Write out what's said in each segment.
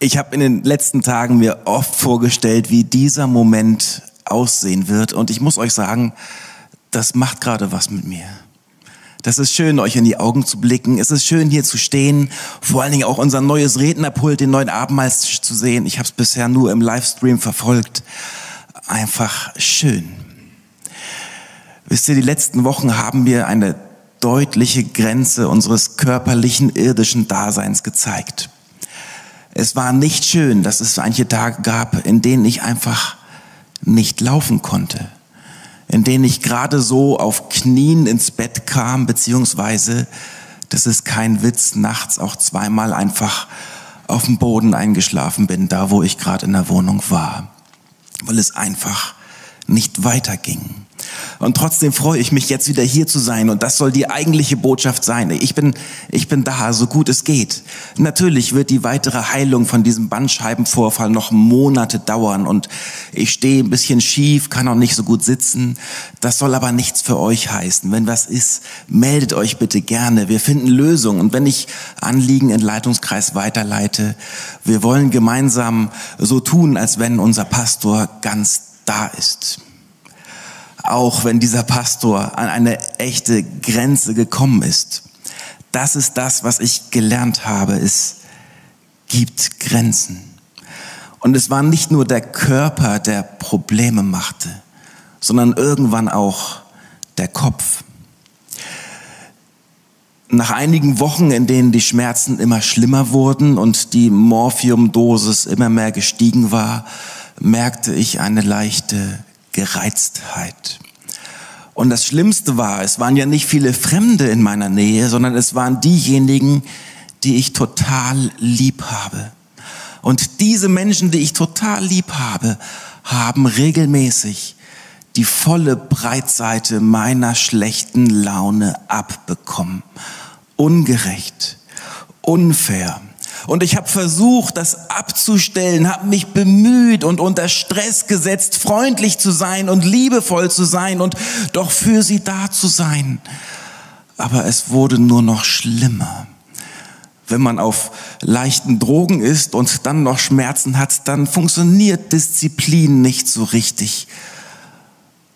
Ich habe in den letzten Tagen mir oft vorgestellt, wie dieser Moment aussehen wird. Und ich muss euch sagen, das macht gerade was mit mir. Das ist schön, euch in die Augen zu blicken. Es ist schön, hier zu stehen. Vor allen Dingen auch unser neues Rednerpult, den neuen Abendmahlstisch zu sehen. Ich habe es bisher nur im Livestream verfolgt. Einfach schön. Wisst ihr, die letzten Wochen haben mir eine deutliche Grenze unseres körperlichen, irdischen Daseins gezeigt. Es war nicht schön, dass es manche Tage gab, in denen ich einfach nicht laufen konnte, in denen ich gerade so auf Knien ins Bett kam, beziehungsweise, das ist kein Witz, nachts auch zweimal einfach auf dem Boden eingeschlafen bin, da wo ich gerade in der Wohnung war, weil es einfach nicht weiterging. Und trotzdem freue ich mich jetzt wieder hier zu sein und das soll die eigentliche Botschaft sein. Ich bin, ich bin da, so gut es geht. Natürlich wird die weitere Heilung von diesem Bandscheibenvorfall noch Monate dauern und ich stehe ein bisschen schief, kann auch nicht so gut sitzen. Das soll aber nichts für euch heißen. Wenn was ist, meldet euch bitte gerne. Wir finden Lösungen und wenn ich Anliegen in Leitungskreis weiterleite, wir wollen gemeinsam so tun, als wenn unser Pastor ganz da ist auch wenn dieser Pastor an eine echte Grenze gekommen ist. Das ist das, was ich gelernt habe. Es gibt Grenzen. Und es war nicht nur der Körper, der Probleme machte, sondern irgendwann auch der Kopf. Nach einigen Wochen, in denen die Schmerzen immer schlimmer wurden und die Morphiumdosis immer mehr gestiegen war, merkte ich eine leichte Gereiztheit. Und das Schlimmste war, es waren ja nicht viele Fremde in meiner Nähe, sondern es waren diejenigen, die ich total lieb habe. Und diese Menschen, die ich total lieb habe, haben regelmäßig die volle Breitseite meiner schlechten Laune abbekommen. Ungerecht, unfair, und ich habe versucht, das abzustellen, habe mich bemüht und unter Stress gesetzt, freundlich zu sein und liebevoll zu sein und doch für sie da zu sein. Aber es wurde nur noch schlimmer. Wenn man auf leichten Drogen ist und dann noch Schmerzen hat, dann funktioniert Disziplin nicht so richtig.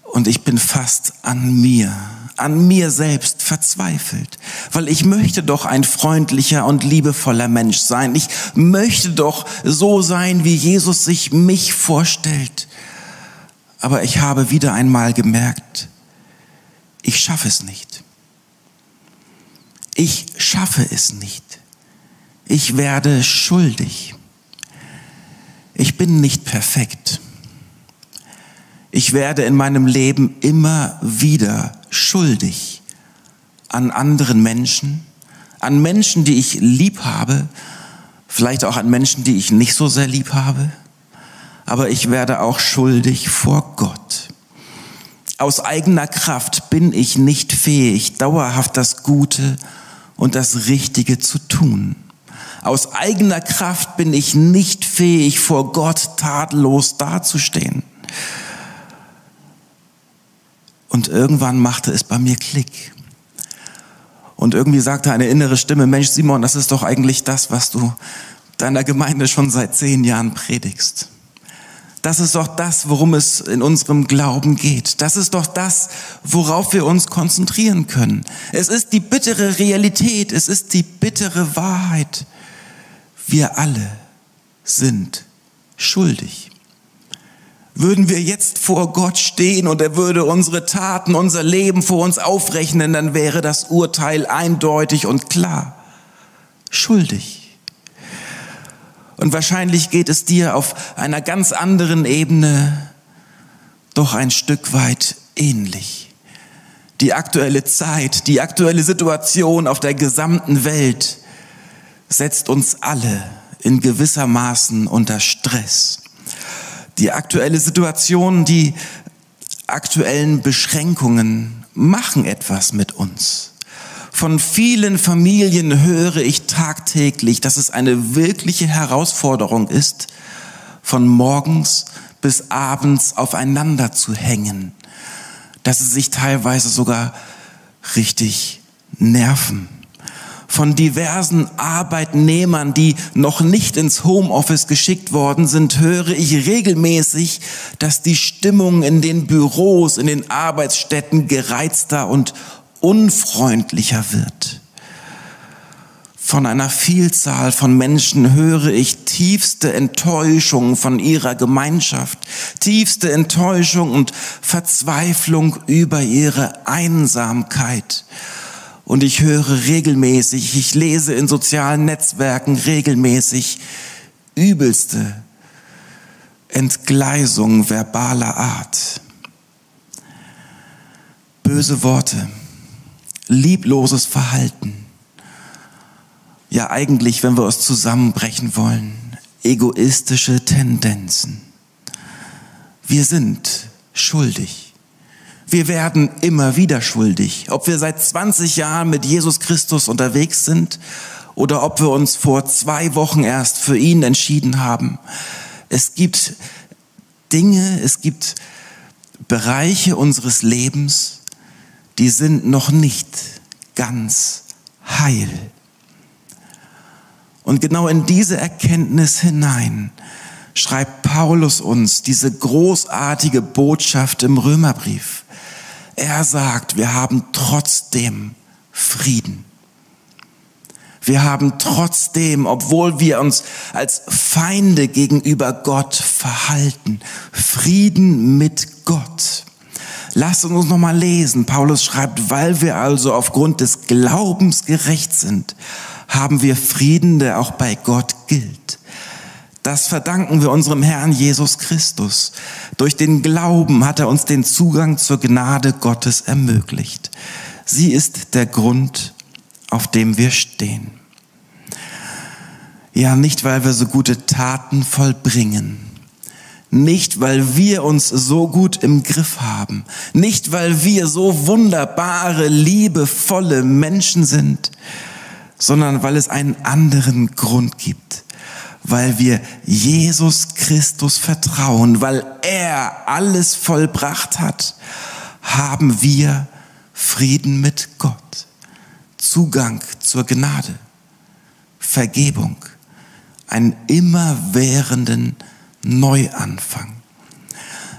Und ich bin fast an mir an mir selbst verzweifelt, weil ich möchte doch ein freundlicher und liebevoller Mensch sein. Ich möchte doch so sein, wie Jesus sich mich vorstellt. Aber ich habe wieder einmal gemerkt, ich schaffe es nicht. Ich schaffe es nicht. Ich werde schuldig. Ich bin nicht perfekt. Ich werde in meinem Leben immer wieder schuldig an anderen Menschen, an Menschen, die ich lieb habe, vielleicht auch an Menschen, die ich nicht so sehr lieb habe, aber ich werde auch schuldig vor Gott. Aus eigener Kraft bin ich nicht fähig, dauerhaft das Gute und das Richtige zu tun. Aus eigener Kraft bin ich nicht fähig, vor Gott tadellos dazustehen. Und irgendwann machte es bei mir Klick. Und irgendwie sagte eine innere Stimme, Mensch Simon, das ist doch eigentlich das, was du deiner Gemeinde schon seit zehn Jahren predigst. Das ist doch das, worum es in unserem Glauben geht. Das ist doch das, worauf wir uns konzentrieren können. Es ist die bittere Realität, es ist die bittere Wahrheit. Wir alle sind schuldig. Würden wir jetzt vor Gott stehen und er würde unsere Taten, unser Leben vor uns aufrechnen, dann wäre das Urteil eindeutig und klar. Schuldig. Und wahrscheinlich geht es dir auf einer ganz anderen Ebene doch ein Stück weit ähnlich. Die aktuelle Zeit, die aktuelle Situation auf der gesamten Welt setzt uns alle in gewissermaßen unter Stress die aktuelle Situation, die aktuellen Beschränkungen machen etwas mit uns. Von vielen Familien höre ich tagtäglich, dass es eine wirkliche Herausforderung ist, von morgens bis abends aufeinander zu hängen, dass sie sich teilweise sogar richtig nerven. Von diversen Arbeitnehmern, die noch nicht ins Homeoffice geschickt worden sind, höre ich regelmäßig, dass die Stimmung in den Büros, in den Arbeitsstätten gereizter und unfreundlicher wird. Von einer Vielzahl von Menschen höre ich tiefste Enttäuschung von ihrer Gemeinschaft, tiefste Enttäuschung und Verzweiflung über ihre Einsamkeit. Und ich höre regelmäßig, ich lese in sozialen Netzwerken regelmäßig übelste Entgleisung verbaler Art. Böse Worte, liebloses Verhalten. Ja, eigentlich, wenn wir es zusammenbrechen wollen, egoistische Tendenzen. Wir sind schuldig. Wir werden immer wieder schuldig. Ob wir seit 20 Jahren mit Jesus Christus unterwegs sind oder ob wir uns vor zwei Wochen erst für ihn entschieden haben. Es gibt Dinge, es gibt Bereiche unseres Lebens, die sind noch nicht ganz heil. Und genau in diese Erkenntnis hinein schreibt Paulus uns diese großartige Botschaft im Römerbrief. Er sagt, wir haben trotzdem Frieden. Wir haben trotzdem, obwohl wir uns als Feinde gegenüber Gott verhalten, Frieden mit Gott. Lasst uns noch mal lesen. Paulus schreibt, weil wir also aufgrund des Glaubens gerecht sind, haben wir Frieden, der auch bei Gott gilt. Das verdanken wir unserem Herrn Jesus Christus. Durch den Glauben hat er uns den Zugang zur Gnade Gottes ermöglicht. Sie ist der Grund, auf dem wir stehen. Ja, nicht weil wir so gute Taten vollbringen, nicht weil wir uns so gut im Griff haben, nicht weil wir so wunderbare, liebevolle Menschen sind, sondern weil es einen anderen Grund gibt weil wir Jesus Christus vertrauen, weil er alles vollbracht hat, haben wir Frieden mit Gott, Zugang zur Gnade, Vergebung, einen immerwährenden Neuanfang.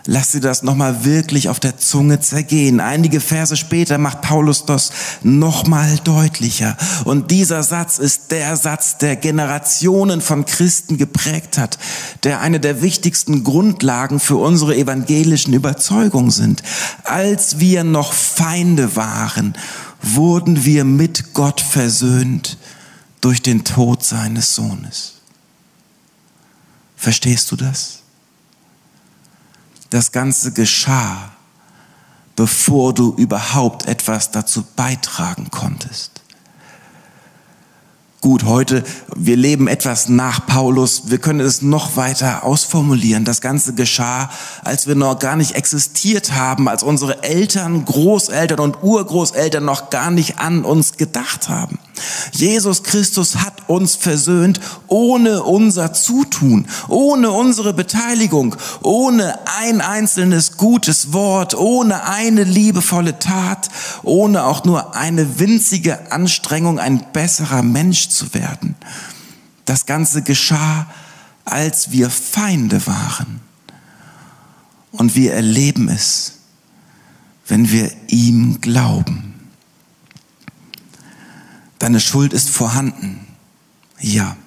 Lass sie das nochmal wirklich auf der Zunge zergehen. Einige Verse später macht Paulus das nochmal deutlicher. Und dieser Satz ist der Satz, der Generationen von Christen geprägt hat, der eine der wichtigsten Grundlagen für unsere evangelischen Überzeugungen sind. Als wir noch Feinde waren, wurden wir mit Gott versöhnt durch den Tod seines Sohnes. Verstehst du das? Das Ganze geschah, bevor du überhaupt etwas dazu beitragen konntest. Gut, heute, wir leben etwas nach Paulus. Wir können es noch weiter ausformulieren. Das Ganze geschah, als wir noch gar nicht existiert haben, als unsere Eltern, Großeltern und Urgroßeltern noch gar nicht an uns gedacht haben. Jesus Christus hat uns versöhnt ohne unser Zutun, ohne unsere Beteiligung, ohne ein einzelnes gutes Wort, ohne eine liebevolle Tat, ohne auch nur eine winzige Anstrengung, ein besserer Mensch zu werden. Das Ganze geschah, als wir Feinde waren. Und wir erleben es, wenn wir ihm glauben. Deine Schuld ist vorhanden. Ja.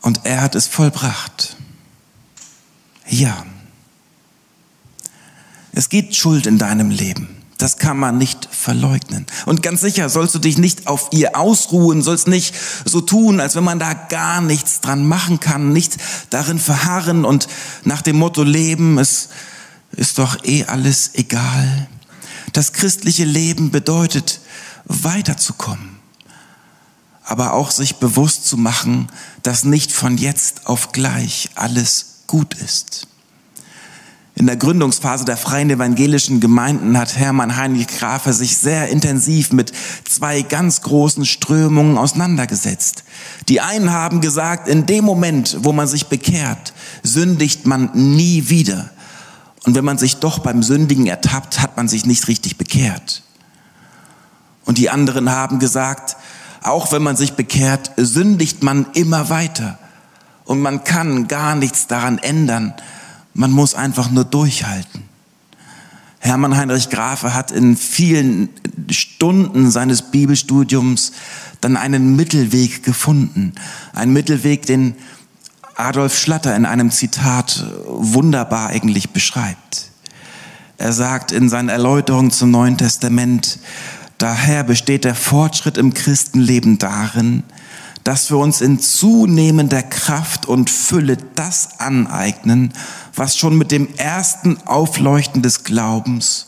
Und er hat es vollbracht. Ja. Es gibt Schuld in deinem Leben. Das kann man nicht verleugnen. Und ganz sicher sollst du dich nicht auf ihr ausruhen, sollst nicht so tun, als wenn man da gar nichts dran machen kann, nicht darin verharren und nach dem Motto leben, es ist doch eh alles egal. Das christliche Leben bedeutet, weiterzukommen, aber auch sich bewusst zu machen, dass nicht von jetzt auf gleich alles gut ist. In der Gründungsphase der freien evangelischen Gemeinden hat Hermann Heinrich Grafe sich sehr intensiv mit zwei ganz großen Strömungen auseinandergesetzt. Die einen haben gesagt, in dem Moment, wo man sich bekehrt, sündigt man nie wieder. Und wenn man sich doch beim Sündigen ertappt, hat man sich nicht richtig bekehrt. Und die anderen haben gesagt, auch wenn man sich bekehrt, sündigt man immer weiter. Und man kann gar nichts daran ändern. Man muss einfach nur durchhalten. Hermann Heinrich Grafe hat in vielen Stunden seines Bibelstudiums dann einen Mittelweg gefunden. Ein Mittelweg, den Adolf Schlatter in einem Zitat wunderbar eigentlich beschreibt. Er sagt in seinen Erläuterungen zum Neuen Testament, daher besteht der Fortschritt im Christenleben darin, dass wir uns in zunehmender Kraft und Fülle das aneignen, was schon mit dem ersten Aufleuchten des Glaubens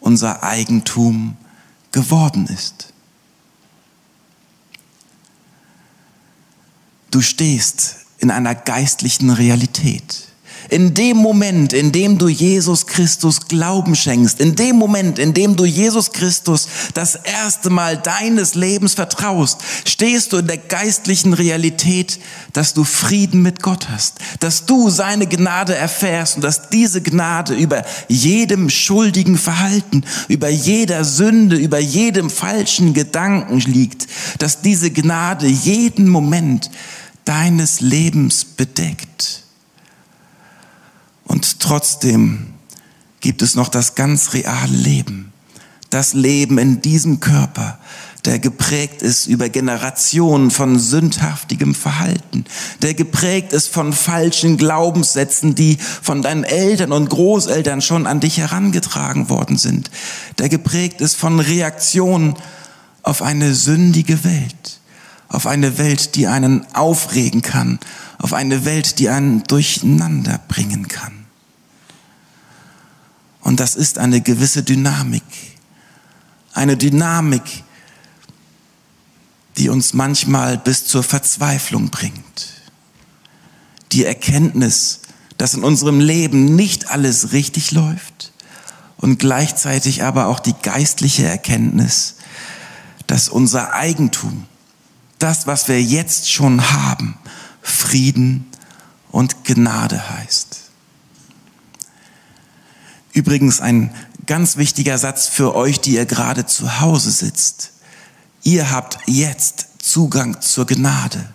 unser Eigentum geworden ist. Du stehst in einer geistlichen Realität. In dem Moment, in dem du Jesus Christus Glauben schenkst, in dem Moment, in dem du Jesus Christus das erste Mal deines Lebens vertraust, stehst du in der geistlichen Realität, dass du Frieden mit Gott hast, dass du seine Gnade erfährst und dass diese Gnade über jedem schuldigen Verhalten, über jeder Sünde, über jedem falschen Gedanken liegt, dass diese Gnade jeden Moment deines Lebens bedeckt. Und trotzdem gibt es noch das ganz reale Leben. Das Leben in diesem Körper, der geprägt ist über Generationen von sündhaftigem Verhalten, der geprägt ist von falschen Glaubenssätzen, die von deinen Eltern und Großeltern schon an dich herangetragen worden sind, der geprägt ist von Reaktionen auf eine sündige Welt, auf eine Welt, die einen aufregen kann, auf eine Welt, die einen durcheinander bringen kann. Und das ist eine gewisse Dynamik. Eine Dynamik, die uns manchmal bis zur Verzweiflung bringt. Die Erkenntnis, dass in unserem Leben nicht alles richtig läuft und gleichzeitig aber auch die geistliche Erkenntnis, dass unser Eigentum, das, was wir jetzt schon haben, Frieden und Gnade heißt. Übrigens ein ganz wichtiger Satz für euch, die ihr gerade zu Hause sitzt. Ihr habt jetzt Zugang zur Gnade.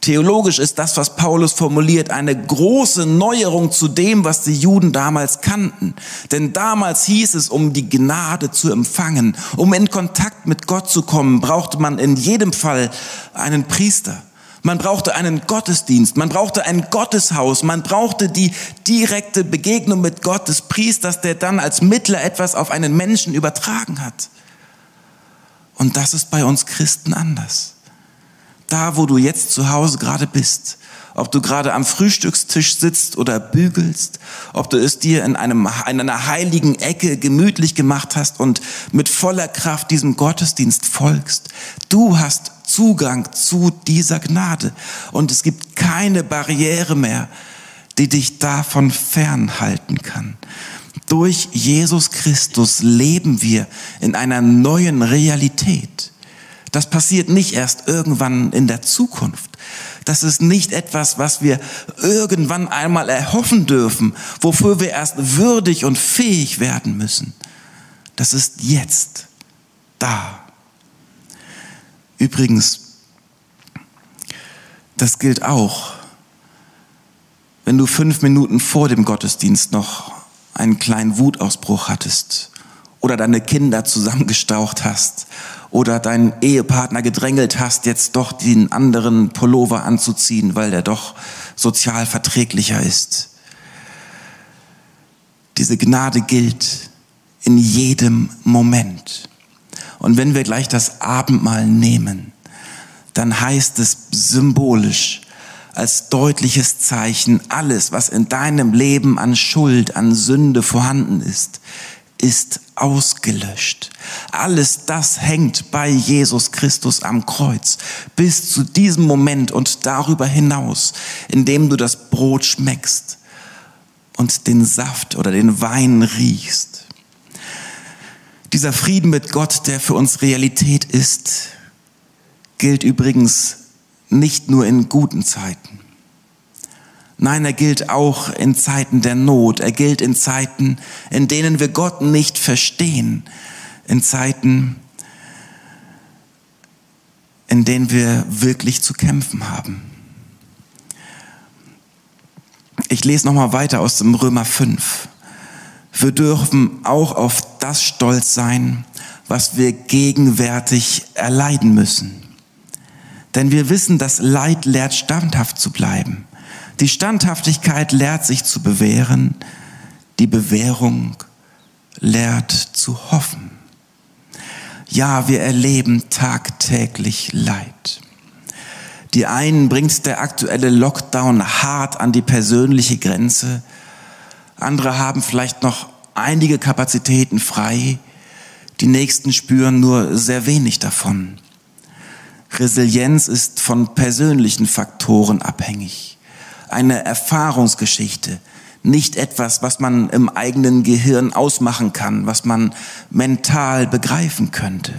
Theologisch ist das, was Paulus formuliert, eine große Neuerung zu dem, was die Juden damals kannten. Denn damals hieß es, um die Gnade zu empfangen, um in Kontakt mit Gott zu kommen, brauchte man in jedem Fall einen Priester. Man brauchte einen Gottesdienst, man brauchte ein Gotteshaus, man brauchte die direkte Begegnung mit Gott des Priesters, der dann als Mittler etwas auf einen Menschen übertragen hat. Und das ist bei uns Christen anders. Da, wo du jetzt zu Hause gerade bist, ob du gerade am Frühstückstisch sitzt oder bügelst, ob du es dir in, einem, in einer heiligen Ecke gemütlich gemacht hast und mit voller Kraft diesem Gottesdienst folgst. Du hast Zugang zu dieser Gnade. Und es gibt keine Barriere mehr, die dich davon fernhalten kann. Durch Jesus Christus leben wir in einer neuen Realität. Das passiert nicht erst irgendwann in der Zukunft. Das ist nicht etwas, was wir irgendwann einmal erhoffen dürfen, wofür wir erst würdig und fähig werden müssen. Das ist jetzt da. Übrigens, das gilt auch, wenn du fünf Minuten vor dem Gottesdienst noch einen kleinen Wutausbruch hattest oder deine Kinder zusammengestaucht hast oder deinen Ehepartner gedrängelt hast, jetzt doch den anderen Pullover anzuziehen, weil der doch sozial verträglicher ist. Diese Gnade gilt in jedem Moment. Und wenn wir gleich das Abendmahl nehmen, dann heißt es symbolisch, als deutliches Zeichen, alles, was in deinem Leben an Schuld, an Sünde vorhanden ist, ist ausgelöscht. Alles das hängt bei Jesus Christus am Kreuz bis zu diesem Moment und darüber hinaus, indem du das Brot schmeckst und den Saft oder den Wein riechst. Dieser Frieden mit Gott, der für uns Realität ist, gilt übrigens nicht nur in guten Zeiten. Nein, er gilt auch in Zeiten der Not. Er gilt in Zeiten, in denen wir Gott nicht verstehen. In Zeiten, in denen wir wirklich zu kämpfen haben. Ich lese nochmal weiter aus dem Römer 5. Wir dürfen auch auf das stolz sein, was wir gegenwärtig erleiden müssen. Denn wir wissen, dass Leid lehrt, standhaft zu bleiben. Die Standhaftigkeit lehrt sich zu bewähren. Die Bewährung lehrt zu hoffen. Ja, wir erleben tagtäglich Leid. Die einen bringt der aktuelle Lockdown hart an die persönliche Grenze. Andere haben vielleicht noch einige Kapazitäten frei. Die nächsten spüren nur sehr wenig davon. Resilienz ist von persönlichen Faktoren abhängig. Eine Erfahrungsgeschichte, nicht etwas, was man im eigenen Gehirn ausmachen kann, was man mental begreifen könnte.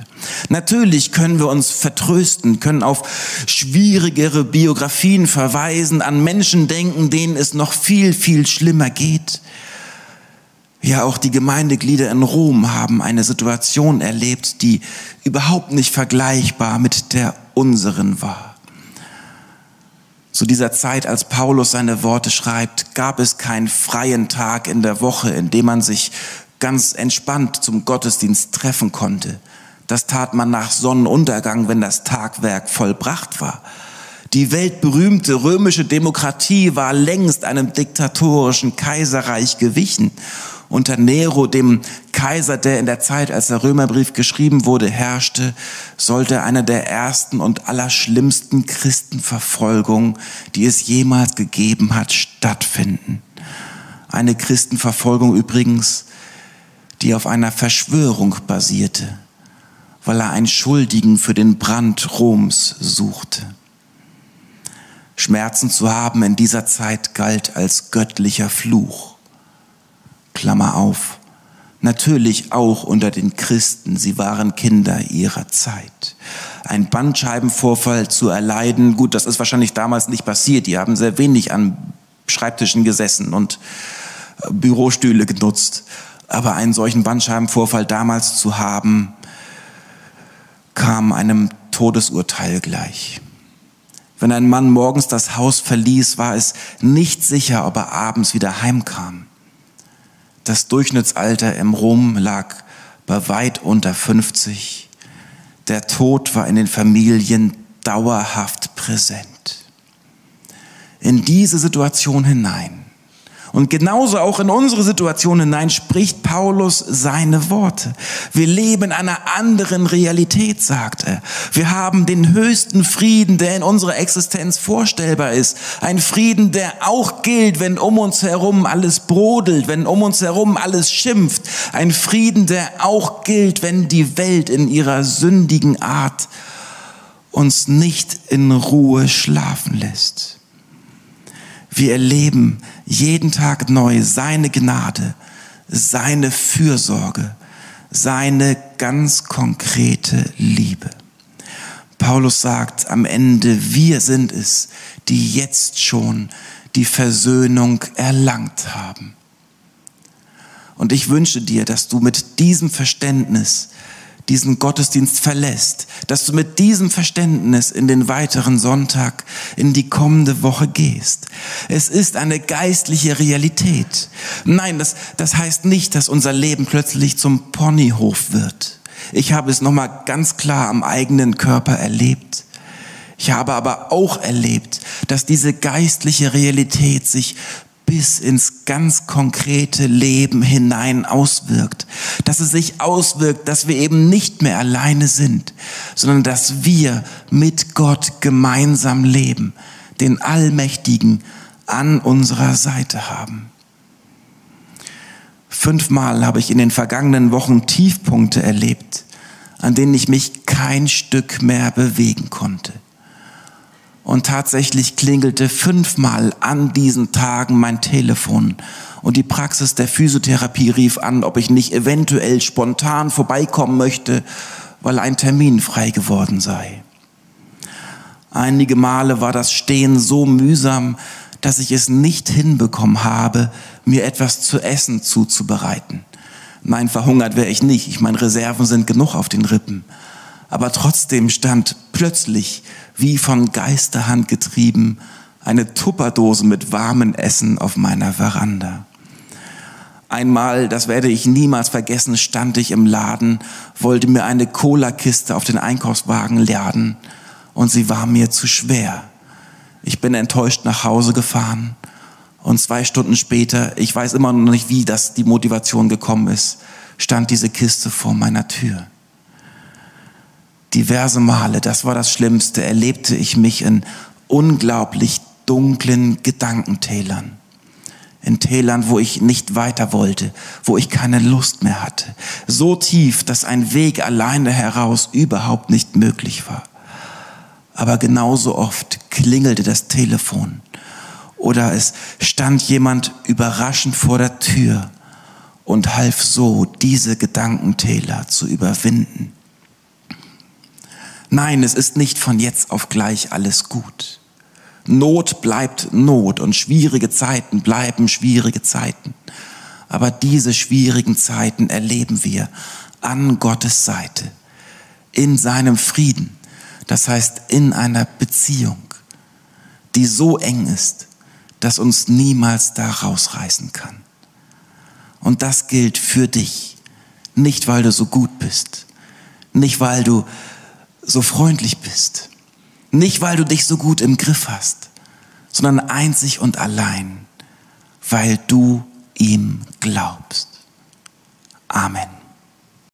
Natürlich können wir uns vertrösten, können auf schwierigere Biografien verweisen, an Menschen denken, denen es noch viel, viel schlimmer geht. Ja, auch die Gemeindeglieder in Rom haben eine Situation erlebt, die überhaupt nicht vergleichbar mit der unseren war. Zu dieser Zeit, als Paulus seine Worte schreibt, gab es keinen freien Tag in der Woche, in dem man sich ganz entspannt zum Gottesdienst treffen konnte. Das tat man nach Sonnenuntergang, wenn das Tagwerk vollbracht war. Die weltberühmte römische Demokratie war längst einem diktatorischen Kaiserreich gewichen unter Nero, dem Kaiser, der in der Zeit, als der Römerbrief geschrieben wurde, herrschte, sollte eine der ersten und allerschlimmsten Christenverfolgungen, die es jemals gegeben hat, stattfinden. Eine Christenverfolgung übrigens, die auf einer Verschwörung basierte, weil er einen Schuldigen für den Brand Roms suchte. Schmerzen zu haben in dieser Zeit galt als göttlicher Fluch. Klammer auf. Natürlich auch unter den Christen, sie waren Kinder ihrer Zeit. Ein Bandscheibenvorfall zu erleiden, gut, das ist wahrscheinlich damals nicht passiert. Die haben sehr wenig an Schreibtischen gesessen und äh, Bürostühle genutzt. Aber einen solchen Bandscheibenvorfall damals zu haben, kam einem Todesurteil gleich. Wenn ein Mann morgens das Haus verließ, war es nicht sicher, ob er abends wieder heimkam. Das Durchschnittsalter im Rom lag bei weit unter 50. Der Tod war in den Familien dauerhaft präsent. In diese Situation hinein und genauso auch in unsere Situation hinein spricht Paulus seine Worte. Wir leben in einer anderen Realität, sagt er. Wir haben den höchsten Frieden, der in unserer Existenz vorstellbar ist. Ein Frieden, der auch gilt, wenn um uns herum alles brodelt, wenn um uns herum alles schimpft. Ein Frieden, der auch gilt, wenn die Welt in ihrer sündigen Art uns nicht in Ruhe schlafen lässt. Wir erleben jeden Tag neu seine Gnade, seine Fürsorge, seine ganz konkrete Liebe. Paulus sagt am Ende, wir sind es, die jetzt schon die Versöhnung erlangt haben. Und ich wünsche dir, dass du mit diesem Verständnis diesen Gottesdienst verlässt, dass du mit diesem Verständnis in den weiteren Sonntag, in die kommende Woche gehst. Es ist eine geistliche Realität. Nein, das, das heißt nicht, dass unser Leben plötzlich zum Ponyhof wird. Ich habe es nochmal ganz klar am eigenen Körper erlebt. Ich habe aber auch erlebt, dass diese geistliche Realität sich bis ins ganz konkrete Leben hinein auswirkt. Dass es sich auswirkt, dass wir eben nicht mehr alleine sind, sondern dass wir mit Gott gemeinsam leben, den Allmächtigen an unserer Seite haben. Fünfmal habe ich in den vergangenen Wochen Tiefpunkte erlebt, an denen ich mich kein Stück mehr bewegen konnte. Und tatsächlich klingelte fünfmal an diesen Tagen mein Telefon. Und die Praxis der Physiotherapie rief an, ob ich nicht eventuell spontan vorbeikommen möchte, weil ein Termin frei geworden sei. Einige Male war das Stehen so mühsam, dass ich es nicht hinbekommen habe, mir etwas zu essen zuzubereiten. Nein, verhungert wäre ich nicht. Ich meine, Reserven sind genug auf den Rippen. Aber trotzdem stand plötzlich, wie von Geisterhand getrieben, eine Tupperdose mit warmem Essen auf meiner Veranda. Einmal, das werde ich niemals vergessen, stand ich im Laden, wollte mir eine Cola-Kiste auf den Einkaufswagen laden und sie war mir zu schwer. Ich bin enttäuscht nach Hause gefahren und zwei Stunden später, ich weiß immer noch nicht, wie das die Motivation gekommen ist, stand diese Kiste vor meiner Tür. Diverse Male, das war das Schlimmste, erlebte ich mich in unglaublich dunklen Gedankentälern. In Tälern, wo ich nicht weiter wollte, wo ich keine Lust mehr hatte. So tief, dass ein Weg alleine heraus überhaupt nicht möglich war. Aber genauso oft klingelte das Telefon oder es stand jemand überraschend vor der Tür und half so, diese Gedankentäler zu überwinden. Nein, es ist nicht von jetzt auf gleich alles gut. Not bleibt Not und schwierige Zeiten bleiben schwierige Zeiten. Aber diese schwierigen Zeiten erleben wir an Gottes Seite, in seinem Frieden, das heißt in einer Beziehung, die so eng ist, das uns niemals da rausreißen kann. Und das gilt für dich. Nicht, weil du so gut bist. Nicht, weil du so freundlich bist. Nicht, weil du dich so gut im Griff hast, sondern einzig und allein, weil du ihm glaubst. Amen.